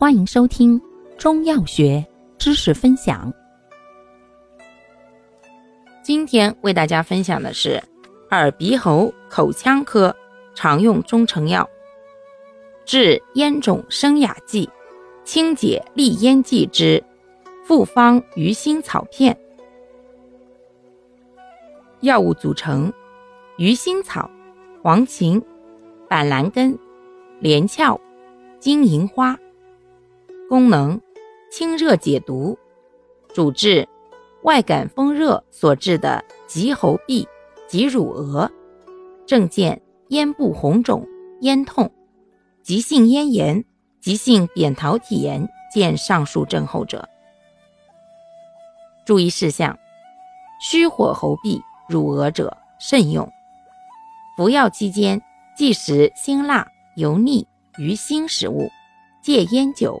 欢迎收听中药学知识分享。今天为大家分享的是耳鼻喉口腔科常用中成药，治咽肿生哑剂、清解利咽剂之复方鱼腥草片。药物组成：鱼腥草、黄芩、板蓝根、连翘、金银花。功能：清热解毒，主治外感风热所致的急喉痹及乳蛾，症见咽部红肿、咽痛、急性咽炎、急性扁桃体炎，见上述症候者。注意事项：虚火喉痹、乳蛾者慎用。服药期间忌食辛辣、油腻、鱼腥食物，戒烟酒。